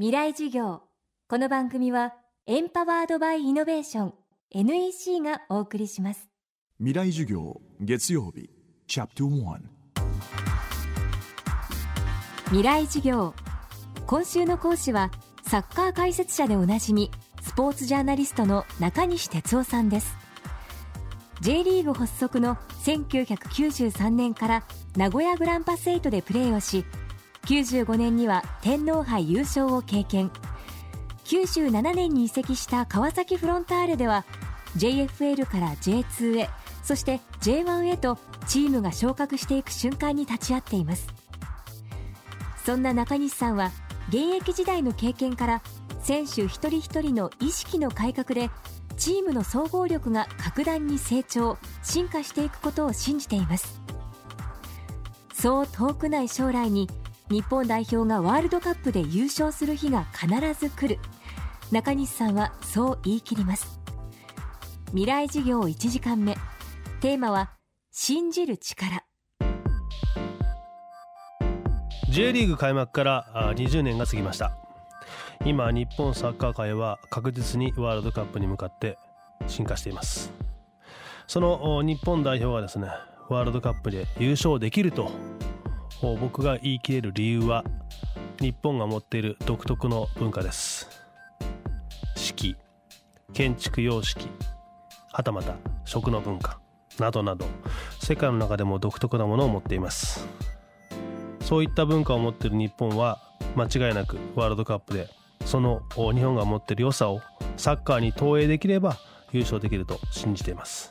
未来授業。この番組はエンパワードバイイノベーション NEC がお送りします。未来授業月曜日チャプター未来授業。今週の講師はサッカー解説者でおなじみスポーツジャーナリストの中西哲夫さんです。J リーグ発足の1993年から名古屋グランパス8でプレーをし95年には天皇杯優勝を経験。97年に移籍した川崎フロンターレでは JFL から J2 へそして J1 へとチームが昇格していく瞬間に立ち会っています。そんな中西さんは現役時代の経験から選手一人一人の意識の改革でチームの総合力が格段に成長進化していくことを信じています。そう遠くない将来に日本代表がワールドカップで優勝する日が必ず来る。中西さんはそう言い切ります。未来事業1時間目。テーマは信じる力。J リーグ開幕から20年が過ぎました。今日本サッカー界は確実にワールドカップに向かって進化しています。その日本代表がですねワールドカップで優勝できると僕が言い切れる理由は日本が持っている独特の文化です。式建築様式はたまた食の文化などなど世界の中でも独特なものを持っています。そういった文化を持っている日本は間違いなくワールドカップでその日本が持っている良さをサッカーに投影できれば優勝できると信じています。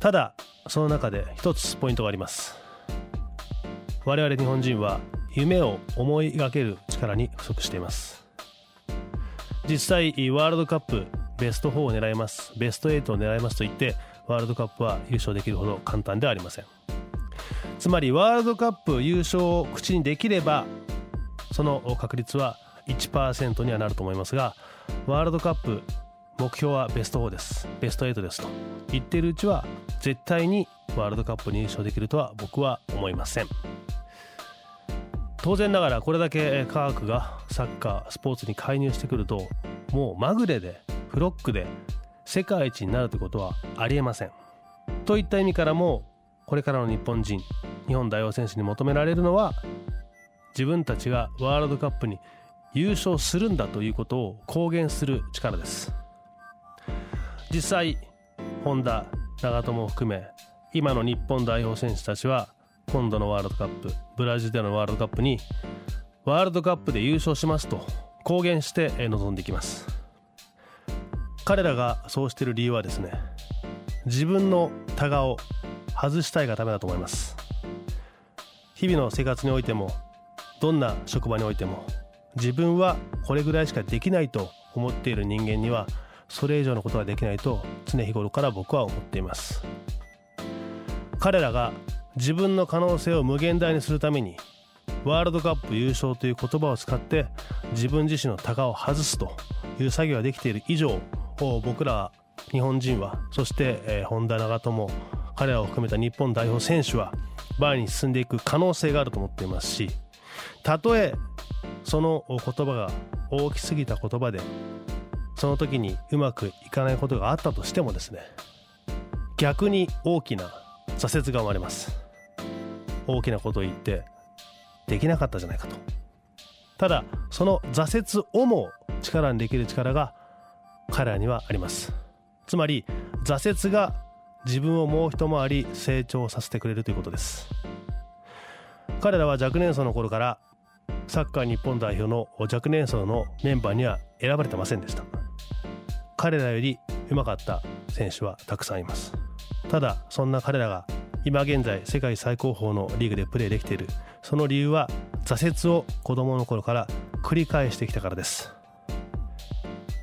ただその中で一つポイントがあります。我々日本人は夢を思い描ける力に不足しています。実際ワールドカップベスト4を狙います。ベスト8を狙いますと言ってワールドカップは優勝できるほど簡単ではありません。つまりワールドカップ優勝を口にできればその確率は1%にはなると思いますがワールドカップ目標はベスト4です。ベスト8ですと。言っているうちは絶対にワールドカップに優勝できるとは僕は思いません。当然ながらこれだけ科学がサッカースポーツに介入してくるともうまぐれでフロックで世界一になるということはありえません。といった意味からもこれからの日本人日本代表選手に求められるのは自分たちがワールドカップに優勝するんだということを公言する力です。実際本田長友を含め今の日本代表選手たちは今度のワールドカップブラジルでのワールドカップにワールドカップで優勝しますと公言して臨んできます。彼らがそうしている理由はですね自分のタガを外したいがためだと思います。日々の生活においてもどんな職場においても自分はこれぐらいしかできないと思っている人間にはそれ以上のことができないと常日頃から僕は思っています。彼らが自分の可能性を無限大にするためにワールドカップ優勝という言葉を使って自分自身の鷹を外すという作業ができている以上僕ら日本人はそして、えー、本田長友彼らを含めた日本代表選手は前に進んでいく可能性があると思っていますしたとえその言葉が大きすぎた言葉でその時にうまくいかないことがあったとしてもですね逆に大きな挫折が生まれます。大きなことを言ってできなかったじゃないかと。ただその挫折をも力にできる力が彼らにはあります。つまり挫折が自分をもう一回り成長させてくれるということです。彼らは若年層の頃からサッカー日本代表の若年層のメンバーには選ばれてませんでした。彼らより上手かった選手はたくさんいます。ただそんな彼らが今現在世界最高峰のリーグでプレーできている。その理由は挫折を子供の頃から繰り返してきたからです。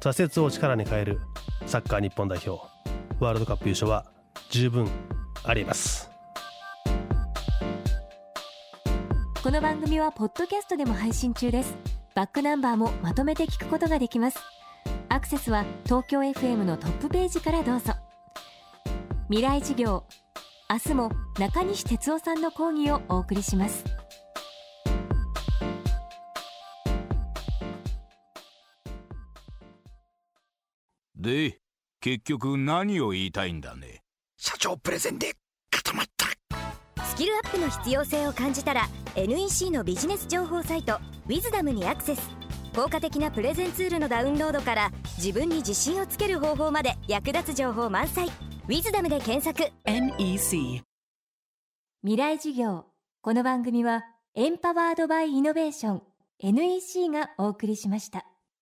挫折を力に変えるサッカー日本代表ワールドカップ優勝は十分あります。この番組はポッドキャストでも配信中です。バックナンバーもまとめて聞くことができます。アクセスは東京 FM のトップページからどうぞ。未来事業明日も中西哲夫さんの講義をお送りします。で結局何を言いたいんだね？社長プレゼンで固まった。スキルアップの必要性を感じたら NEC のビジネス情報サイト「ウィズダムにアクセス。効果的なプレゼンツールのダウンロードから自分に自信をつける方法まで役立つ情報満載。ウィズダムで検索。NEC 未来授業。この番組はエンパワードバイイノベーション NEC がお送りしました